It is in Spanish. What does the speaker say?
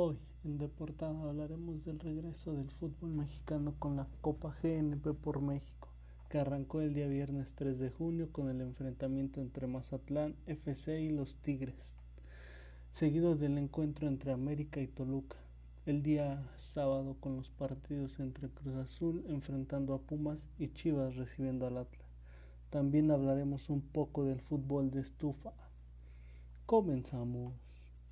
Hoy en Deportada hablaremos del regreso del fútbol mexicano con la Copa GNP por México, que arrancó el día viernes 3 de junio con el enfrentamiento entre Mazatlán FC y los Tigres, seguido del encuentro entre América y Toluca, el día sábado con los partidos entre Cruz Azul enfrentando a Pumas y Chivas recibiendo al Atlas. También hablaremos un poco del fútbol de estufa. Comenzamos.